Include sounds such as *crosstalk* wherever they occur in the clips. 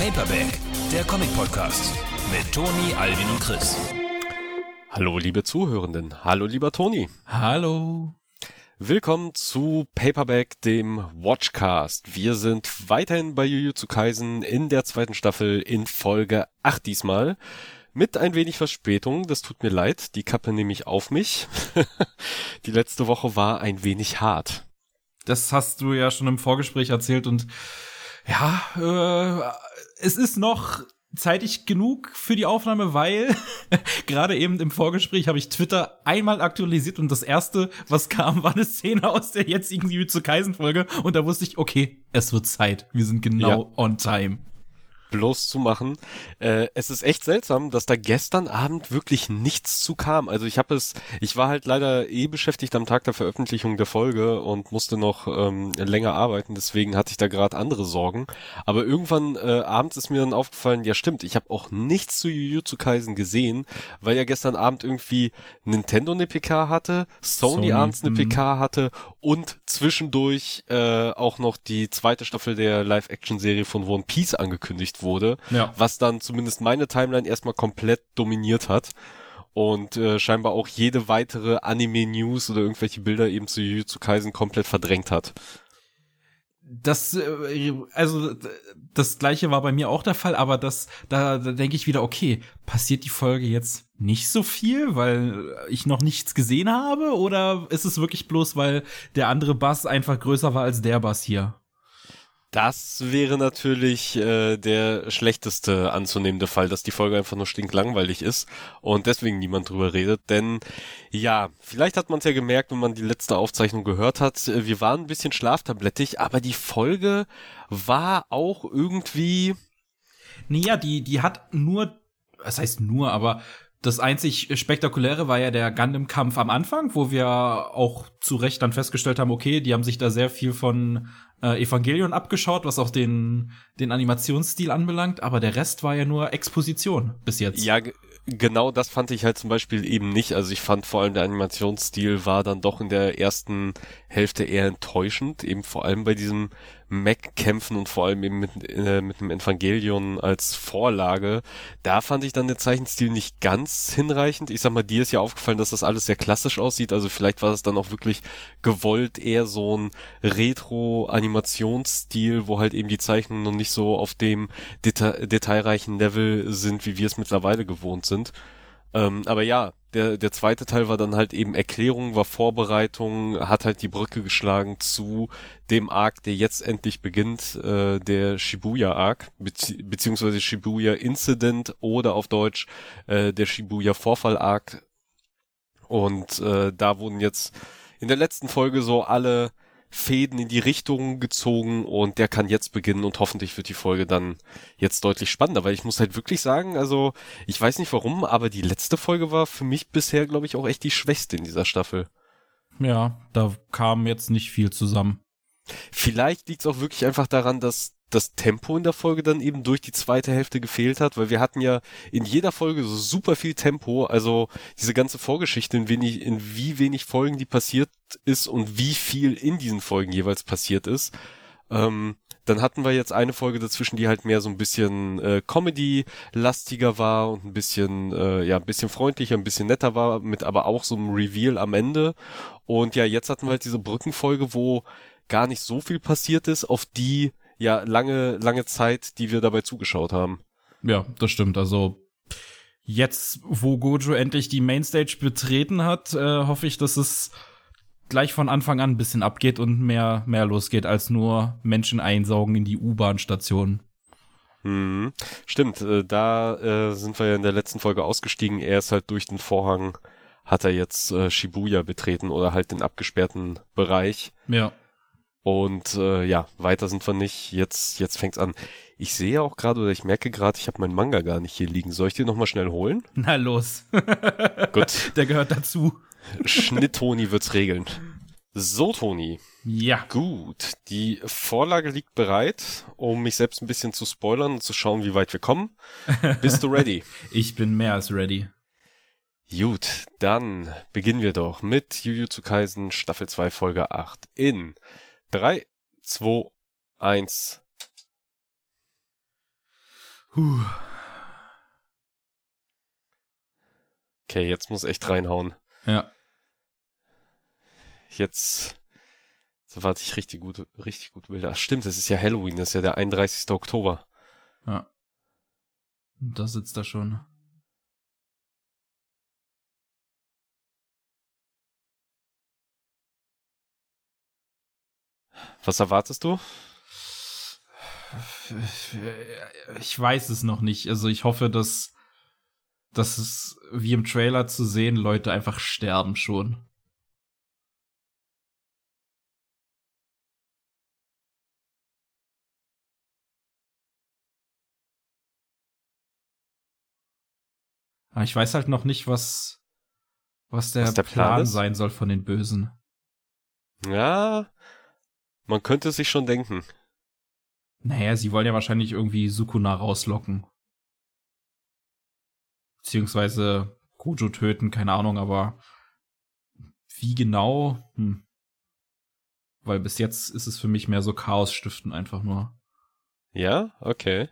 Paperback, der Comic-Podcast mit Toni, Alvin und Chris. Hallo, liebe Zuhörenden. Hallo, lieber Toni. Hallo. Willkommen zu Paperback, dem Watchcast. Wir sind weiterhin bei Jujutsu Kaisen in der zweiten Staffel in Folge 8 diesmal. Mit ein wenig Verspätung, das tut mir leid, die Kappe nehme ich auf mich. *laughs* die letzte Woche war ein wenig hart. Das hast du ja schon im Vorgespräch erzählt und ja, äh, es ist noch zeitig genug für die Aufnahme, weil *laughs* gerade eben im Vorgespräch habe ich Twitter einmal aktualisiert und das erste, was kam, war eine Szene aus der jetzigen Jujutsu Kaisen Folge und da wusste ich, okay, es wird Zeit. Wir sind genau ja. on time bloß zu machen. Äh, es ist echt seltsam, dass da gestern Abend wirklich nichts zu kam. Also ich habe es, ich war halt leider eh beschäftigt am Tag der Veröffentlichung der Folge und musste noch ähm, länger arbeiten, deswegen hatte ich da gerade andere Sorgen. Aber irgendwann äh, abends ist mir dann aufgefallen, ja stimmt, ich habe auch nichts zu Jujutsu Kaisen gesehen, weil ja gestern Abend irgendwie Nintendo eine PK hatte, Sony, Sony abends eine PK mhm. hatte und zwischendurch äh, auch noch die zweite Staffel der Live-Action-Serie von One Piece angekündigt wurde, ja. was dann zumindest meine Timeline erstmal komplett dominiert hat und äh, scheinbar auch jede weitere Anime-News oder irgendwelche Bilder eben zu Jujutsu Kaisen komplett verdrängt hat. Das, äh, also das gleiche war bei mir auch der Fall, aber das, da, da denke ich wieder, okay, passiert die Folge jetzt nicht so viel, weil ich noch nichts gesehen habe, oder ist es wirklich bloß, weil der andere Bass einfach größer war als der Bass hier? Das wäre natürlich äh, der schlechteste anzunehmende Fall, dass die Folge einfach nur stinklangweilig ist und deswegen niemand drüber redet. Denn ja, vielleicht hat man es ja gemerkt, wenn man die letzte Aufzeichnung gehört hat. Wir waren ein bisschen schlaftablettig, aber die Folge war auch irgendwie. Naja, die, die hat nur, was heißt nur, aber das einzig Spektakuläre war ja der Gundam-Kampf am Anfang, wo wir auch zu Recht dann festgestellt haben, okay, die haben sich da sehr viel von äh, Evangelion abgeschaut, was auch den, den Animationsstil anbelangt, aber der Rest war ja nur Exposition bis jetzt. Ja, genau das fand ich halt zum Beispiel eben nicht. Also ich fand vor allem der Animationsstil war dann doch in der ersten Hälfte eher enttäuschend, eben vor allem bei diesem Mac-Kämpfen und vor allem eben mit, äh, mit dem Evangelion als Vorlage. Da fand ich dann den Zeichenstil nicht ganz hinreichend. Ich sag mal, dir ist ja aufgefallen, dass das alles sehr klassisch aussieht. Also vielleicht war es dann auch wirklich gewollt eher so ein Retro-Animationsstil, wo halt eben die Zeichnungen noch nicht so auf dem Deta detailreichen Level sind, wie wir es mittlerweile gewohnt sind. Ähm, aber ja, der, der zweite Teil war dann halt eben Erklärung, war Vorbereitung, hat halt die Brücke geschlagen zu dem Arc, der jetzt endlich beginnt, äh, der Shibuya Arc, bezieh beziehungsweise Shibuya Incident oder auf Deutsch äh, der Shibuya Vorfall Arc. Und äh, da wurden jetzt in der letzten Folge so alle Fäden in die Richtung gezogen und der kann jetzt beginnen und hoffentlich wird die Folge dann jetzt deutlich spannender, weil ich muss halt wirklich sagen, also ich weiß nicht warum, aber die letzte Folge war für mich bisher, glaube ich, auch echt die schwächste in dieser Staffel. Ja, da kam jetzt nicht viel zusammen. Vielleicht liegt es auch wirklich einfach daran, dass das Tempo in der Folge dann eben durch die zweite Hälfte gefehlt hat, weil wir hatten ja in jeder Folge so super viel Tempo, also diese ganze Vorgeschichte, in, wenig, in wie wenig Folgen die passiert ist und wie viel in diesen Folgen jeweils passiert ist. Ähm, dann hatten wir jetzt eine Folge dazwischen, die halt mehr so ein bisschen äh, Comedy-lastiger war und ein bisschen, äh, ja, ein bisschen freundlicher, ein bisschen netter war, mit aber auch so einem Reveal am Ende. Und ja, jetzt hatten wir halt diese Brückenfolge, wo gar nicht so viel passiert ist, auf die ja lange, lange Zeit, die wir dabei zugeschaut haben. Ja, das stimmt. Also jetzt, wo Gojo endlich die Mainstage betreten hat, äh, hoffe ich, dass es gleich von Anfang an ein bisschen abgeht und mehr, mehr losgeht, als nur Menschen einsaugen in die U-Bahn-Station. Mhm. Stimmt, äh, da äh, sind wir ja in der letzten Folge ausgestiegen. Er ist halt durch den Vorhang, hat er jetzt äh, Shibuya betreten oder halt den abgesperrten Bereich. Ja. Und äh, ja, weiter sind wir nicht. Jetzt, jetzt fängt's an. Ich sehe auch gerade oder ich merke gerade, ich habe meinen Manga gar nicht hier liegen. Soll ich den nochmal schnell holen? *laughs* Na los. *laughs* Gut. Der gehört dazu. Schnitt Toni wird's regeln. So, Toni. Ja. Gut. Die Vorlage liegt bereit, um mich selbst ein bisschen zu spoilern und zu schauen, wie weit wir kommen. Bist du *laughs* ready? ich bin mehr als ready. Gut, dann beginnen wir doch mit Jujutsu Kaisen Staffel 2 Folge 8 in 3, 2, 1. Puh. Okay, jetzt muss echt reinhauen. Ja. Jetzt, so warte ich richtig gut, richtig gut Bilder. Ach stimmt, es ist ja Halloween, das ist ja der 31. Oktober. Ja. Und da sitzt er schon. Was erwartest du? Ich weiß es noch nicht. Also ich hoffe, dass, dass es wie im Trailer zu sehen, Leute einfach sterben schon. Aber ich weiß halt noch nicht, was, was der, Was der Plan Plan sein soll von den Bösen. Ja, man könnte es sich schon denken. Naja, sie wollen ja wahrscheinlich irgendwie Sukuna rauslocken. Beziehungsweise Gojo töten, keine Ahnung, aber wie genau? Hm. Weil bis jetzt ist es für mich mehr so Chaos stiften einfach nur. Ja, okay.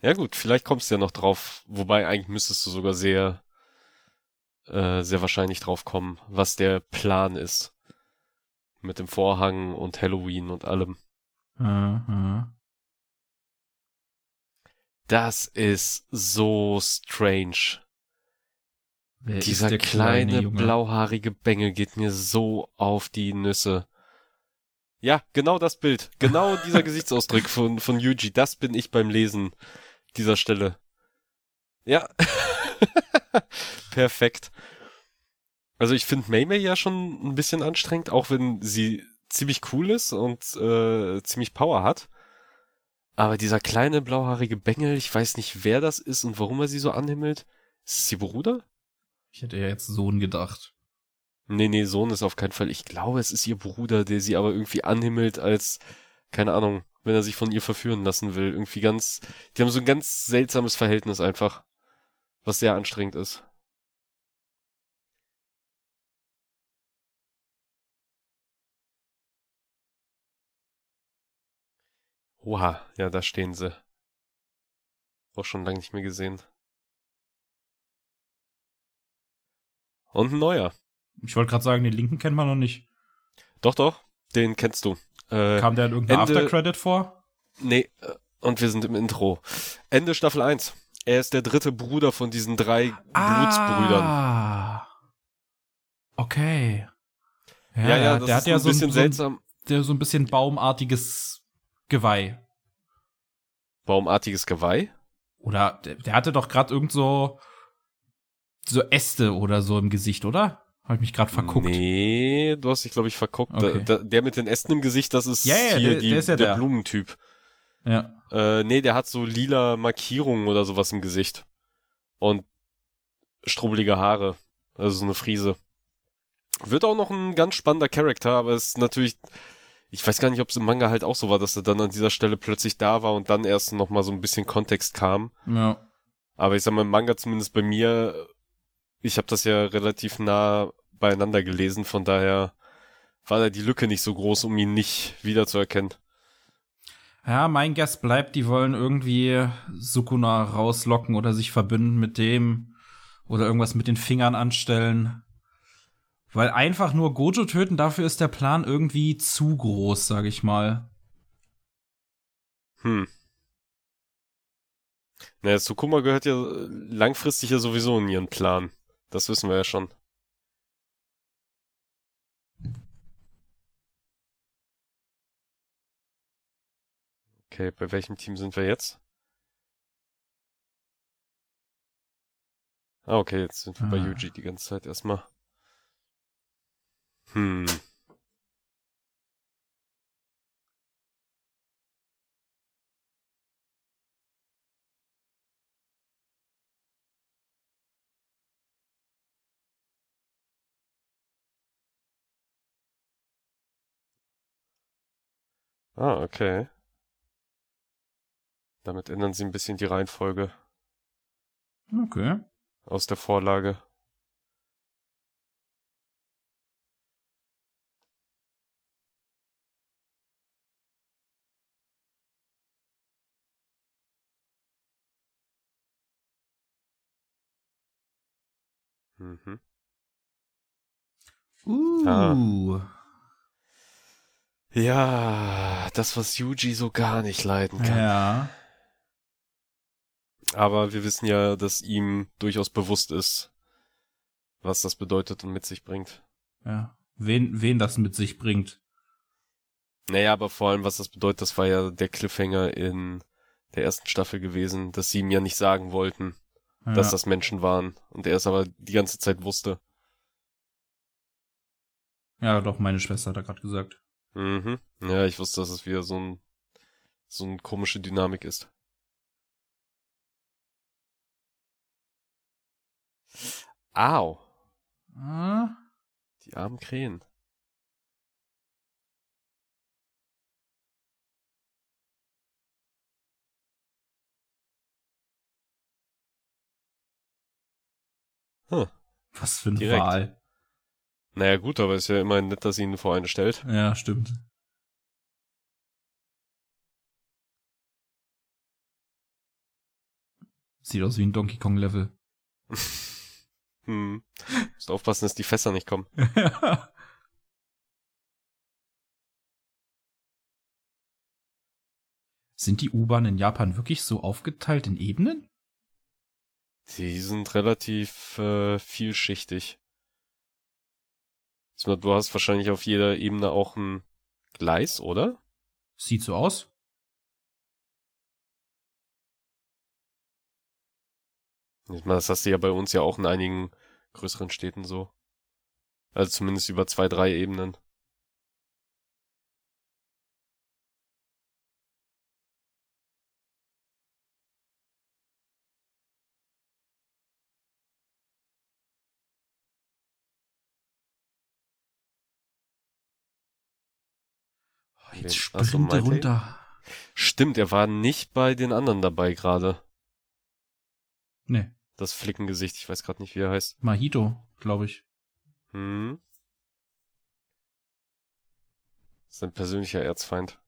Ja gut, vielleicht kommst du ja noch drauf. Wobei eigentlich müsstest du sogar sehr, äh, sehr wahrscheinlich drauf kommen, was der Plan ist. Mit dem Vorhang und Halloween und allem. Das ist so strange. Wer Dieser kleine, Junge? blauhaarige Bengel geht mir so auf die Nüsse. Ja, genau das Bild. Genau *laughs* dieser Gesichtsausdruck von, von Yuji. Das bin ich beim Lesen dieser Stelle. Ja. *laughs* Perfekt. Also ich finde Maymay ja schon ein bisschen anstrengend, auch wenn sie ziemlich cool ist und äh, ziemlich Power hat. Aber dieser kleine blauhaarige Bengel, ich weiß nicht, wer das ist und warum er sie so anhimmelt. Ist es ihr Bruder? Ich hätte ja jetzt Sohn gedacht. Nee, nee, Sohn ist auf keinen Fall. Ich glaube, es ist ihr Bruder, der sie aber irgendwie anhimmelt als, keine Ahnung, wenn er sich von ihr verführen lassen will. Irgendwie ganz, die haben so ein ganz seltsames Verhältnis einfach, was sehr anstrengend ist. Oha, ja, da stehen sie. Auch schon lange nicht mehr gesehen. Und ein neuer. Ich wollte gerade sagen, den linken kennt man noch nicht. Doch, doch, den kennst du. Äh, Kam der in irgendeiner Ende- Aftercredit vor? Nee, äh, und wir sind im Intro. Ende Staffel 1. Er ist der dritte Bruder von diesen drei Blutsbrüdern. Ah. Okay. Ja, Ja, ja, das der ist hat ja ein so bisschen ein, so, ein, seltsam. der so ein bisschen baumartiges Geweih. Baumartiges Geweih? Oder der, der hatte doch gerade irgend so so Äste oder so im Gesicht, oder? Habe ich mich gerade verguckt. Nee, du hast dich, glaube ich, verguckt. Okay. Da, da, der mit den Ästen im Gesicht, das ist Ja, ja, hier der- die, der ist ja der. Blumentyp. Ja. Äh, nee, der hat so lila Markierungen oder sowas im Gesicht. Und strubbelige Haare. Also so eine Friese. Wird auch noch ein ganz spannender Charakter, aber ist natürlich, ich weiß gar nicht, ob es im Manga halt auch so war, dass er dann an dieser Stelle plötzlich da war und dann erst noch mal so ein bisschen Kontext kam. Ja. Aber ich sag mal, im Manga zumindest bei mir, ich habe das ja relativ nah beieinander gelesen, von daher war da die Lücke nicht so groß, um ihn nicht wiederzuerkennen. Ja, mein Guess bleibt, die wollen irgendwie Sukuna rauslocken oder sich verbünden mit dem oder irgendwas mit den Fingern anstellen. Weil einfach nur Gojo töten, dafür ist der Plan irgendwie zu groß, sag ich mal. Hm. Naja, Sukuma gehört ja langfristig ja sowieso in ihren Plan. Das wissen wir ja schon. Okay, bei welchem Team sind wir jetzt? Ah, okay, jetzt sind wir bei Ah. Yuji die ganze Zeit erstmal. Hm. Ah, okay. Damit ändern sie ein bisschen die Reihenfolge Okay. aus der Vorlage. Mhm. Uh. Ja, das, was Yuji so gar nicht leiden kann. Ja. Aber wir wissen ja, dass ihm durchaus bewusst ist, was das bedeutet und mit sich bringt. Ja. Wen, wen das mit sich bringt. Naja, aber vor allem, was das bedeutet, das war ja der Cliffhanger in der ersten Staffel gewesen, dass sie ihm ja nicht sagen wollten, Ja. dass das Menschen waren. Und er es aber die ganze Zeit wusste. ja, doch, meine Schwester hat er gerade gesagt. Mhm. Ja, ich wusste, dass es wieder so ein, so eine komische Dynamik ist. Au. Ah. Die armen Krähen. Hm. Was für eine Direkt. Wahl. Naja gut, aber ist ja immerhin nett, dass sie ihn vor eine stellt. Ja, stimmt. Sieht aus wie ein Donkey Kong Level. *laughs* Hm. Musst aufpassen, dass die Fässer nicht kommen. *laughs* Sind die U-Bahnen in Japan wirklich so aufgeteilt in Ebenen? Die sind relativ äh, vielschichtig. Du hast wahrscheinlich auf jeder Ebene auch ein Gleis, oder? Sieht so aus. Ich meine, das hast du ja bei uns ja auch in einigen größeren Städten so. Also zumindest über zwei, drei Ebenen. Jetzt springt er runter. Stimmt, er war nicht bei den anderen dabei gerade. Nee, Das Flickengesicht, ich weiß gerade nicht, wie er heißt. Mahito, glaube ich. Hm. Sein persönlicher Erzfeind.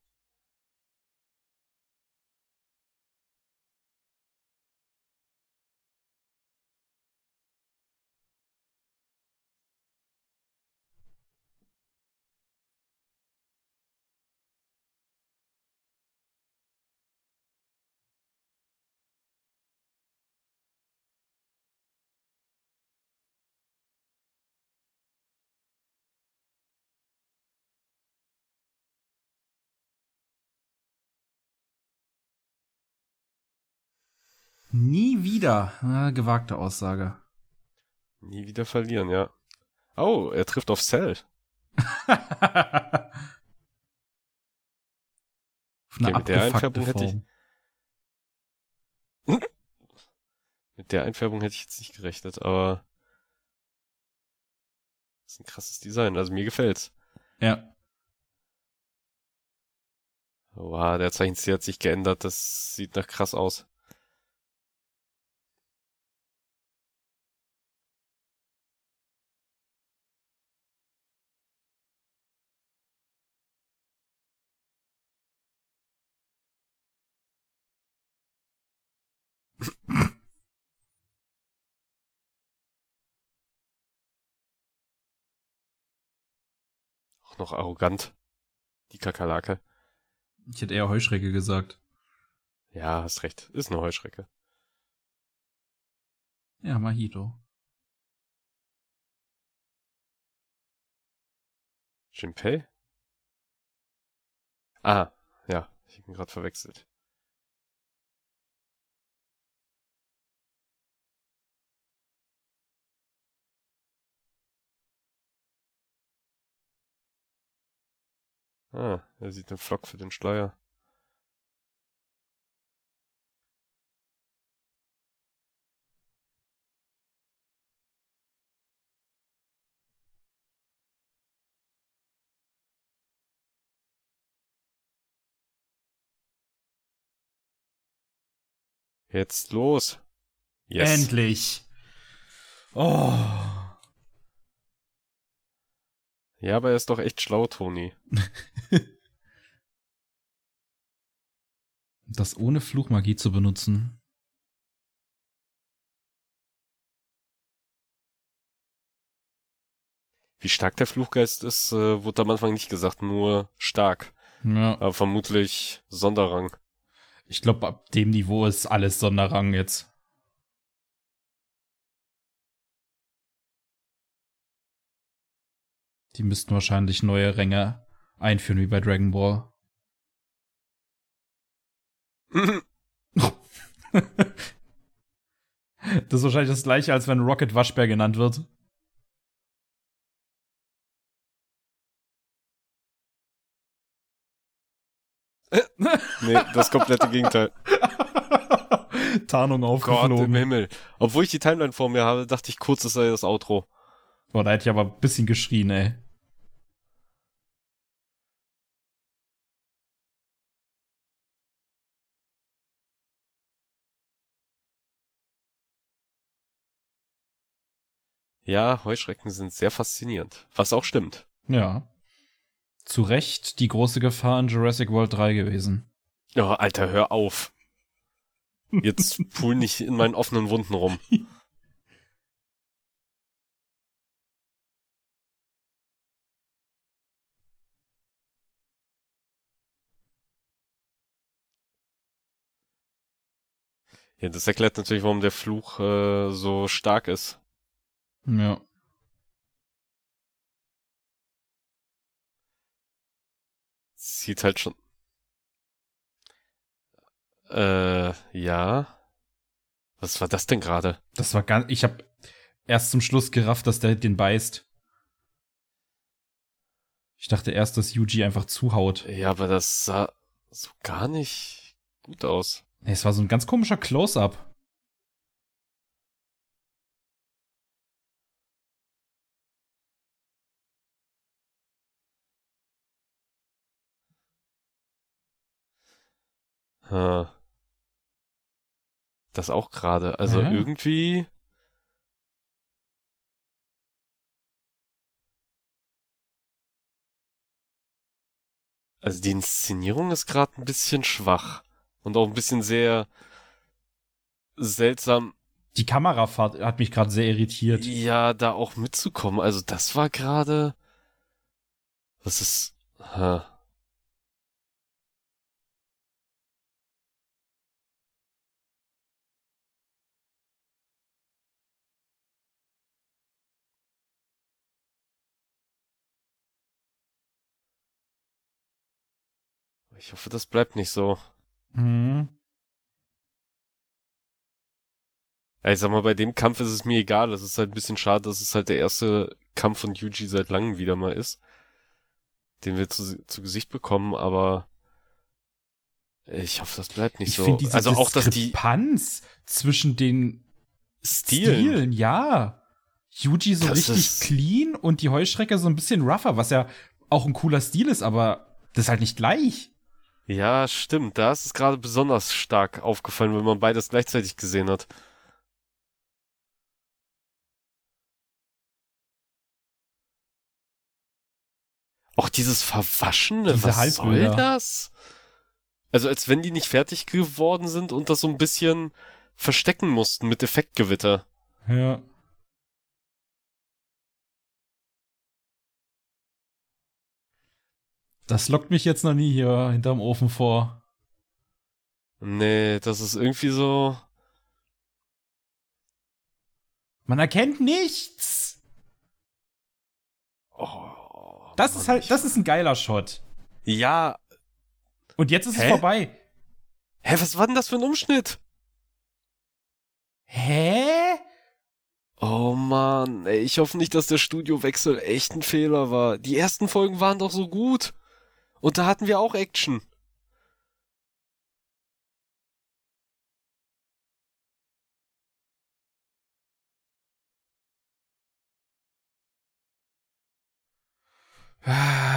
Nie wieder. Ah, gewagte Aussage. Nie wieder verlieren, ja. Oh, er trifft auf Cell. *laughs* Auf eine Okay, mit der Einfärbung hätte ich- Form. *laughs* Mit der Einfärbung hätte ich jetzt nicht gerechnet, aber das ist ein krasses Design. Also mir gefällt's. Ja. Wow, der Zeichenstil hat sich geändert. Das sieht nach krass aus. Auch noch arrogant. Die Kakerlake. Ich hätte eher Heuschrecke gesagt. Ja, hast recht. Ist eine Heuschrecke. Ja, Mahito. Jinpei? Ah, ja, ich bin gerade verwechselt. Ah, er sieht den Flock für den Schleier. Jetzt los. Yes. Endlich. Oh. Ja, aber er ist doch echt schlau, Toni. *laughs* Das ohne Fluchmagie zu benutzen. Wie stark der Fluchgeist ist, äh, wurde am Anfang nicht gesagt, nur stark. Ja. Aber vermutlich Sonderrang. Ich glaube, ab dem Niveau ist alles Sonderrang jetzt. Die müssten wahrscheinlich neue Ränge einführen, wie bei Dragon Ball. *laughs* das ist wahrscheinlich das gleiche, als wenn Rocket Waschbär genannt wird. *laughs* nee, das komplette Gegenteil. *laughs* Tarnung Gott aufgeflogen. im Himmel. Obwohl ich die Timeline vor mir habe, dachte ich kurz, das sei das Outro. Boah, da hätte ich aber ein bisschen geschrien, ey. Ja, Heuschrecken sind sehr faszinierend. Was auch stimmt. Ja. Zu Recht die große Gefahr in Jurassic World 3 gewesen. Oh, Alter, hör auf. Jetzt *laughs* pool nicht in meinen offenen Wunden rum. Ja, das erklärt natürlich, warum der Fluch äh, so stark ist. Ja. Sieht halt schon. Äh, ja. Was war das denn gerade? Das war ganz. Ich hab erst zum Schluss gerafft, dass der den beißt. Ich dachte erst, dass Yuji einfach zuhaut. Ja, aber das sah so gar nicht gut aus. Nee, Es war so ein ganz komischer Close-up. Das auch gerade. Also Ja. irgendwie. Also die Inszenierung ist gerade ein bisschen schwach und auch ein bisschen sehr seltsam, Die Kamerafahrt hat mich gerade sehr irritiert. ja, da auch mitzukommen. Also das war gerade. Was ist. Hä. Ich hoffe, das bleibt nicht so. Mhm. Ja, ich sag mal, bei dem Kampf ist es mir egal. Es ist halt ein bisschen schade, dass es halt der erste Kampf von Yuji seit langem wieder mal ist, den wir zu, zu Gesicht bekommen, aber ich hoffe, das bleibt nicht Ich so. finde diese also auch, dass die Diskrepanz zwischen den Stilen, Stilen, ja. Yuji so Das richtig clean und die Heuschrecke so ein bisschen rougher, was ja auch ein cooler Stil ist, aber das ist halt nicht gleich. Ja, stimmt, da ist es gerade besonders stark aufgefallen, wenn man beides gleichzeitig gesehen hat. Auch dieses Verwaschene, Diese was soll das? Also als wenn die nicht fertig geworden sind und das so ein bisschen verstecken mussten mit Effektgewitter. Ja. Das lockt mich jetzt noch nie hier hinterm Ofen vor. Nee, das ist irgendwie so. Man erkennt nichts. Oh, Das Mann, ist halt, das ist ein geiler Shot. Ja. Und jetzt ist es Hä? vorbei. Hä, was war denn das für ein Umschnitt? Hä? Oh Mann, ey, ich hoffe nicht, dass der Studiowechsel echt ein Fehler war. Die ersten Folgen waren doch so gut. Und da hatten wir auch Action. Ah.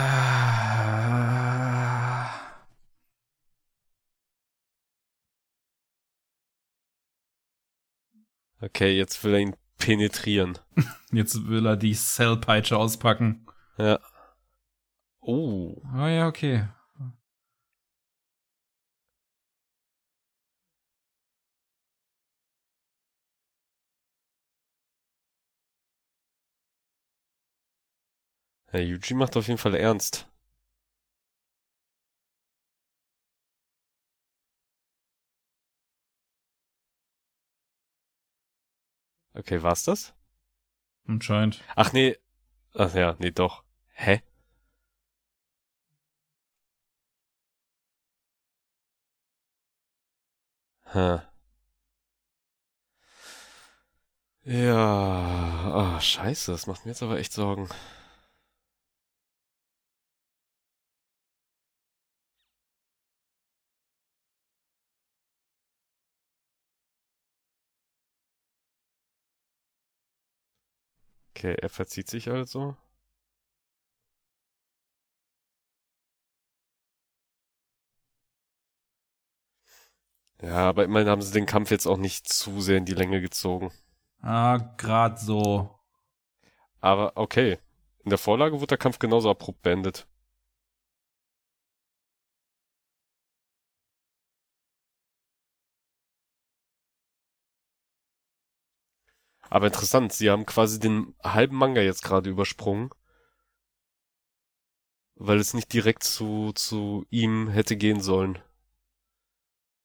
Okay, jetzt will er ihn penetrieren. *laughs* Jetzt will er die Cellpeitsche auspacken. Ja. Oh. Ah ja, okay. Ja, Yuji macht auf jeden Fall ernst. Okay, war's das? Anscheinend. Ach nee. Ach ja, nee, doch. Hä? Hm. Ja, ah, scheiße, das macht mir jetzt aber echt Sorgen. Okay, er verzieht sich also. Ja, aber immerhin haben sie den Kampf jetzt auch nicht zu sehr in die Länge gezogen. Ah, grad so. Aber okay. In der Vorlage wurde der Kampf genauso abrupt beendet. Aber interessant, sie haben quasi den halben Manga jetzt gerade übersprungen. Weil es nicht direkt zu, zu ihm hätte gehen sollen.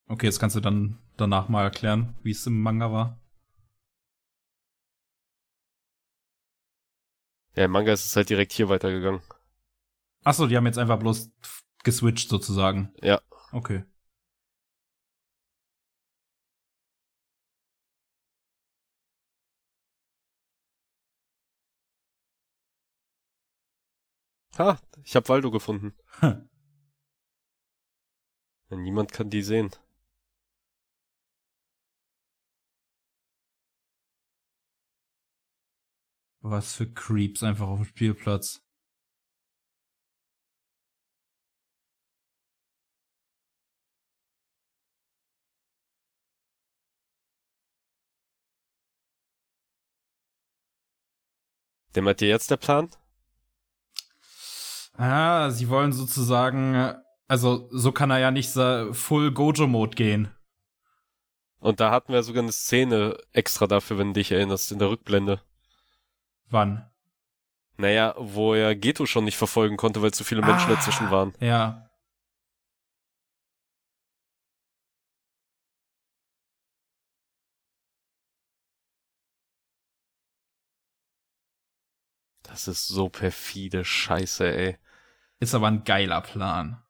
Okay, jetzt kannst du dann danach mal erklären, wie es im Manga war. Ja, im Manga ist es halt direkt hier weitergegangen. Achso, die haben jetzt einfach bloß geswitcht sozusagen. Ja. Okay. Ha, ich hab Waldo gefunden. *laughs* Hm. Niemand kann die sehen. Was für Creeps einfach auf dem Spielplatz. Dämmert dir jetzt der Plan? Ah, sie wollen sozusagen, also so kann er ja nicht so Full Gojo-Mode gehen. Und da hatten wir sogar eine Szene extra dafür, wenn du dich erinnerst, in der Rückblende. Wann? Naja, wo er Geto schon nicht verfolgen konnte, weil zu viele Menschen Ah, dazwischen waren. Ja. Das ist so perfide Scheiße, ey. Ist aber ein geiler Plan.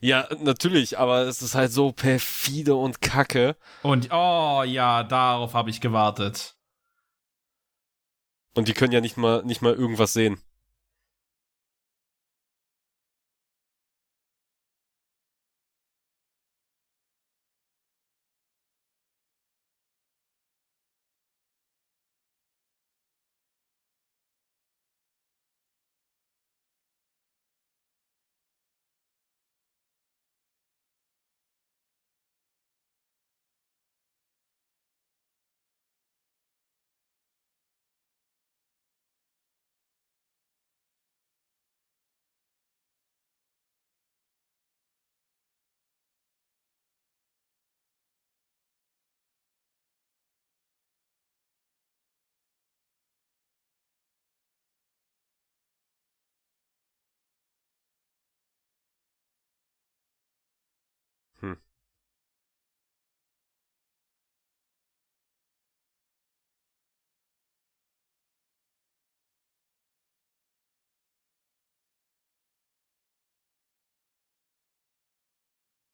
Ja, natürlich, aber es ist halt so perfide und kacke. Und oh ja, darauf habe ich gewartet. Und die können ja nicht mal, nicht mal irgendwas sehen. Hm.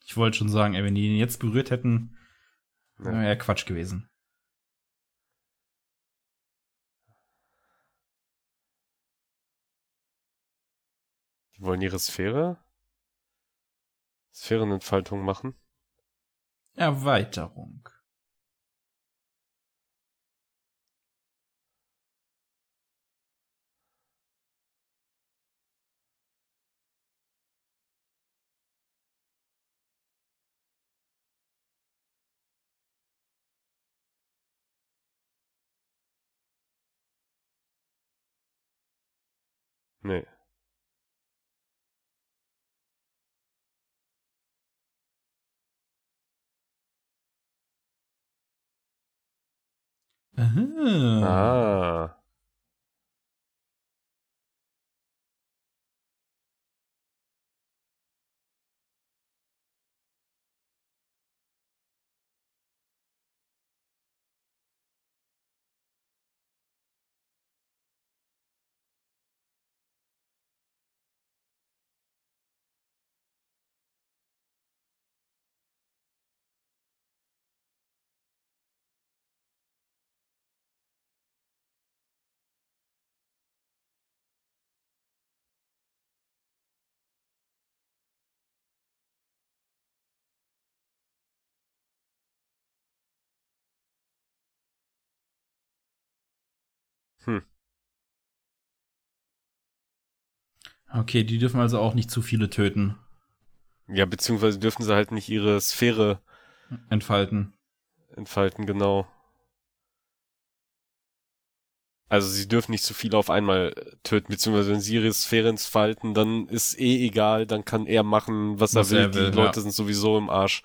Ich wollte schon sagen, ey, wenn die ihn jetzt berührt hätten, Ja. wäre ja Quatsch gewesen. Die wollen ihre Sphäre? Sphärenentfaltung machen? Erweiterung. Nee. Aha. Ah. Hm. Okay, die dürfen also auch nicht zu viele töten, Ja, beziehungsweise dürfen sie halt nicht ihre Sphäre entfalten. entfalten, genau. Also sie dürfen nicht zu viele auf einmal töten, beziehungsweise wenn sie ihre Sphäre entfalten, dann ist eh egal, dann kann er machen, was, Was er will. er will, Die ja. Leute sind sowieso im Arsch.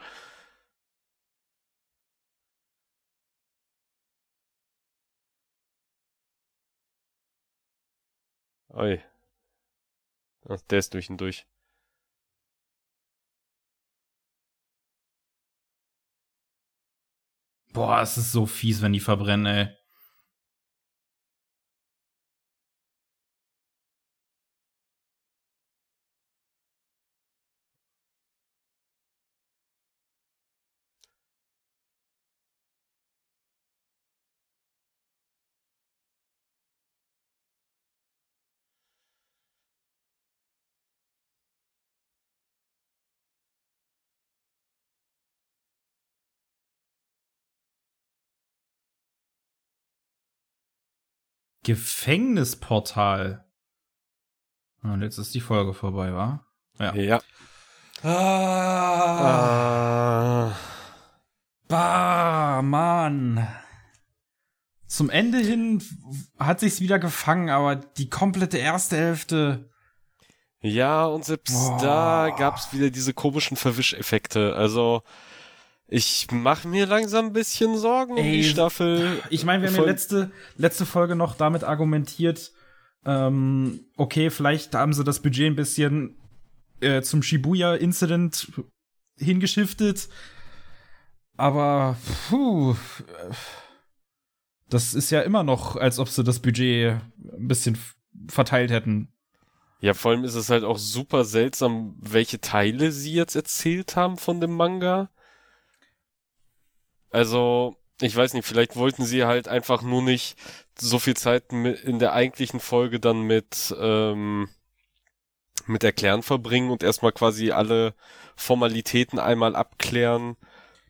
Oi. Ach, der ist durch und durch. Boah, es ist so fies, wenn die verbrennen, ey. Gefängnisportal. Und jetzt ist die Folge vorbei, wa? Ja. Ja. Ah, Ah. bah, Mann. Zum Ende hin hat sich's wieder gefangen, aber die komplette erste Hälfte. Ja, und selbst Boah. da gab's wieder diese komischen Verwischeffekte. Also, ich mache mir langsam ein bisschen Sorgen um Ey, die Staffel. Ich meine, wir haben ja letzte, letzte Folge noch damit argumentiert, ähm, okay, vielleicht haben sie das Budget ein bisschen äh, zum Shibuya-Incident hingeschiftet. Aber, puh, das ist ja immer noch, als ob sie das Budget ein bisschen verteilt hätten. Ja, vor allem ist es halt auch super seltsam, welche Teile sie jetzt erzählt haben von dem Manga. Also, ich weiß nicht, vielleicht wollten sie halt einfach nur nicht so viel Zeit in der eigentlichen Folge dann mit, ähm, mit Erklären verbringen und erstmal quasi alle Formalitäten einmal abklären,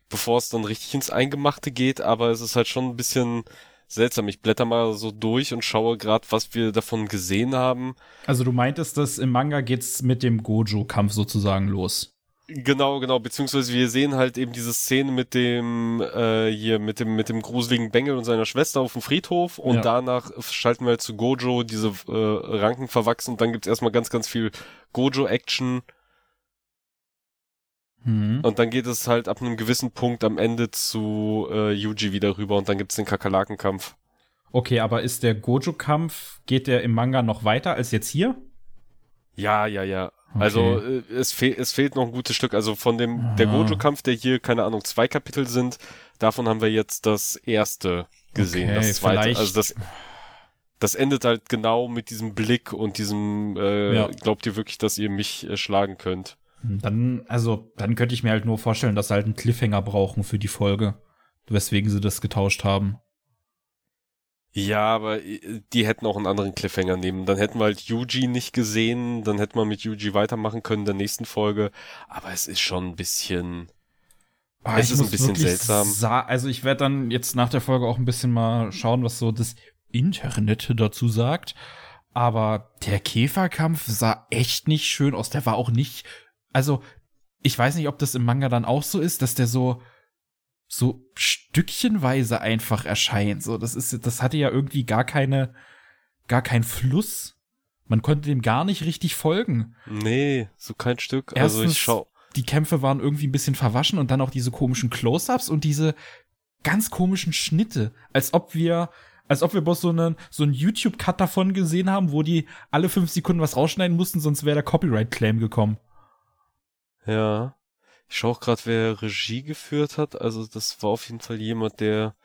bevor es dann richtig ins Eingemachte geht, aber es ist halt schon ein bisschen seltsam. Ich blätter mal so durch und schaue gerade, was wir davon gesehen haben. Also du meintest, dass im Manga geht's mit dem Gojo-Kampf sozusagen los. Genau, genau, beziehungsweise wir sehen halt eben diese Szene mit dem äh, hier mit dem mit dem gruseligen Bengel und seiner Schwester auf dem Friedhof und Ja. danach schalten wir halt zu Gojo, diese äh, Ranken verwachsen und dann gibt's erstmal ganz ganz viel Gojo Action Mhm. und dann geht es halt ab einem gewissen Punkt am Ende zu äh, Yuji wieder rüber und dann gibt's den Kakerlakenkampf. Okay, aber ist der Gojo-Kampf, geht der im Manga noch weiter als jetzt hier? Ja, ja, ja. Okay. Also es, fehl, es fehlt noch ein gutes Stück. Also von dem der Ah. Gojo-Kampf, der hier, keine Ahnung, zwei Kapitel sind, davon haben wir jetzt das erste gesehen. Okay, das zweite. vielleicht- Also das, das endet halt genau mit diesem Blick und diesem, äh, Ja. glaubt ihr wirklich, dass ihr mich äh, schlagen könnt? Dann, also, dann könnte ich mir halt nur vorstellen, dass sie halt einen Cliffhanger brauchen für die Folge. Weswegen sie das getauscht haben. Ja, aber äh, die hätten auch einen anderen Cliffhanger nehmen. Dann hätten wir halt Yuji nicht gesehen, dann hätten wir mit Yuji weitermachen können in der nächsten Folge. Aber es ist schon ein bisschen. Ah, Es ist ein bisschen seltsam. sa- also ich werde dann jetzt nach der Folge auch ein bisschen mal schauen, was so das Internet dazu sagt. Aber der Käferkampf sah echt nicht schön aus. Der war auch nicht, also ich weiß nicht, ob das im Manga dann auch so ist, dass der so so stückchenweise einfach erscheint. So, das ist, das hatte ja irgendwie gar keine, gar keinen Fluss. Man konnte dem gar nicht richtig folgen. Nee, so kein Stück. also Erstens- ich schau. die Kämpfe waren irgendwie ein bisschen verwaschen und dann auch diese komischen Close-ups und diese ganz komischen Schnitte, als ob wir als ob wir bloß so einen so einen YouTube Cut davon gesehen haben, wo die alle fünf Sekunden was rausschneiden mussten, sonst wäre der Copyright Claim gekommen. Ja. Ich schaue auch gerade, wer Regie geführt hat. Also das war auf jeden Fall jemand, der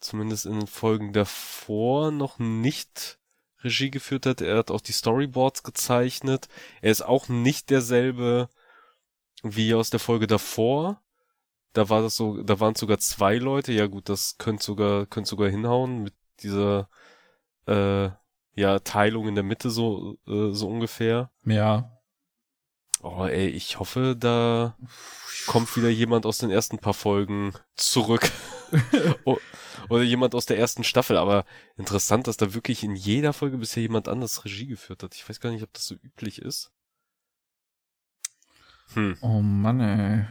zumindest in den Folgen davor noch nicht Regie geführt hat. Er hat auch die Storyboards gezeichnet. Er ist auch nicht derselbe wie aus der Folge davor. Da war das so, da waren sogar zwei Leute. Ja gut, das könnte sogar, könnte sogar hinhauen mit dieser äh, ja Teilung in der Mitte so äh, so ungefähr. Ja. Oh, ey, ich hoffe, da kommt wieder jemand aus den ersten paar Folgen zurück. *laughs* oder jemand aus der ersten Staffel. Aber interessant, dass da wirklich in jeder Folge bisher jemand anders Regie geführt hat. Ich weiß gar nicht, ob das so üblich ist. Hm. Oh Mann, ey.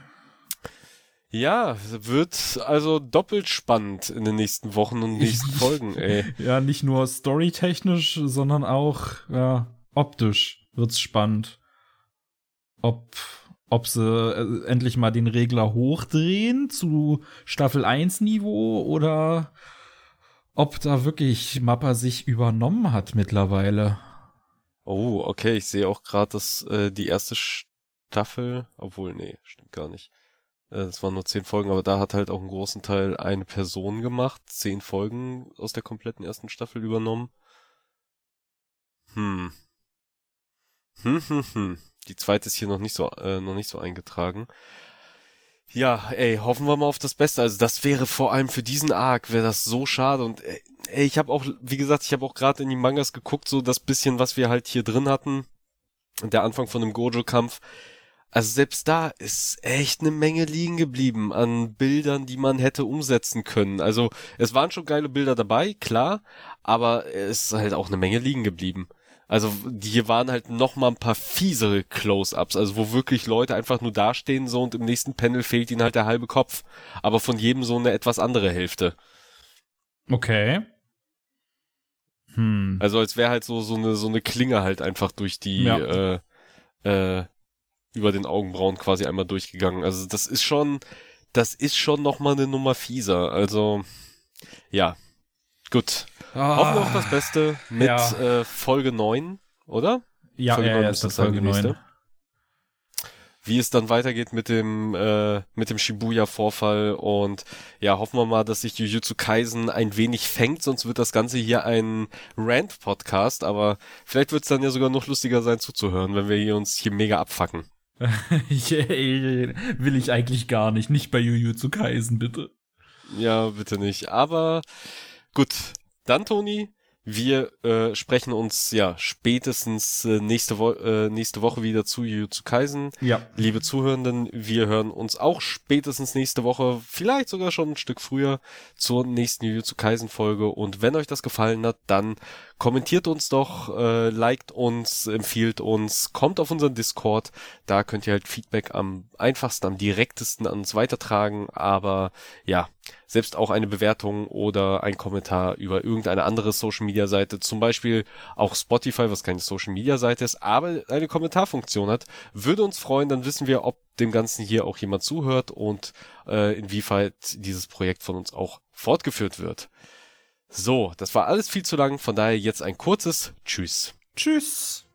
Ja, wird also doppelt spannend in den nächsten Wochen und nächsten *laughs* Folgen, ey. Ja, nicht nur storytechnisch, sondern auch ja, optisch wird's spannend. Ob ob sie äh, endlich mal den Regler hochdrehen zu Staffel 1 Niveau oder ob da wirklich Mappa sich übernommen hat mittlerweile. Oh, okay, ich sehe auch gerade, dass äh, die erste Staffel, obwohl, nee, stimmt gar nicht. Äh, es waren nur zehn Folgen, aber da hat halt auch einen großen Teil eine Person gemacht, zehn Folgen aus der kompletten ersten Staffel übernommen. Hm. Hm, hm, hm. Die zweite ist hier noch nicht so, äh, noch nicht so eingetragen. Ja, ey, hoffen wir mal auf das Beste. Also das wäre vor allem für diesen Arc wäre das so schade und ey, ich habe auch, wie gesagt, ich habe auch gerade in die Mangas geguckt, so das bisschen, was wir halt hier drin hatten, der Anfang von dem Gojo-Kampf. Also selbst da ist echt eine Menge liegen geblieben an Bildern, die man hätte umsetzen können. Also es waren schon geile Bilder dabei, klar, aber es ist halt auch eine Menge liegen geblieben. Also hier waren halt noch mal ein paar fiesere Close-ups, also wo wirklich Leute einfach nur dastehen so und im nächsten Panel fehlt ihnen halt der halbe Kopf, aber von jedem so eine etwas andere Hälfte. Okay. Hm. Also als wäre halt so so eine so eine Klinge halt einfach durch die ja. äh, äh, über den Augenbrauen quasi einmal durchgegangen. Also das ist schon das ist schon noch mal eine Nummer fieser. Also ja, gut. Ah, Hoffen wir auf das Beste mit ja. äh, Folge 9, oder? Ja, Folge ja, 9 ja, ist das Folge 9. Wie es dann weitergeht mit dem äh, mit dem Shibuya-Vorfall und ja, hoffen wir mal, dass sich Jujutsu Kaisen ein wenig fängt, sonst wird das Ganze hier ein Rant-Podcast, aber vielleicht wird es dann ja sogar noch lustiger sein zuzuhören, wenn wir hier uns hier mega abfacken. *laughs* Will ich eigentlich gar nicht, nicht bei Jujutsu Kaisen, bitte. Ja, bitte nicht. Aber gut, dann, Toni, wir äh, sprechen uns ja spätestens äh, nächste, Wo äh, nächste Woche wieder zu Jujutsu Kaisen. Ja. Liebe Zuhörenden, wir hören uns auch spätestens nächste Woche, vielleicht sogar schon ein Stück früher, zur nächsten Jujutsu Kaisen Folge. Und wenn euch das gefallen hat, dann kommentiert uns doch, äh, liked uns, empfiehlt uns, kommt auf unseren Discord. Da könnt ihr halt Feedback am einfachsten, am direktesten an uns weitertragen. Aber ja, selbst auch eine Bewertung oder ein Kommentar über irgendeine andere Social Media Seite, zum Beispiel auch Spotify, was keine Social Media Seite ist, aber eine Kommentarfunktion hat, würde uns freuen, dann wissen wir, ob dem Ganzen hier auch jemand zuhört und äh, inwieweit dieses Projekt von uns auch fortgeführt wird. So, das war alles viel zu lang, von daher jetzt ein kurzes Tschüss. Tschüss.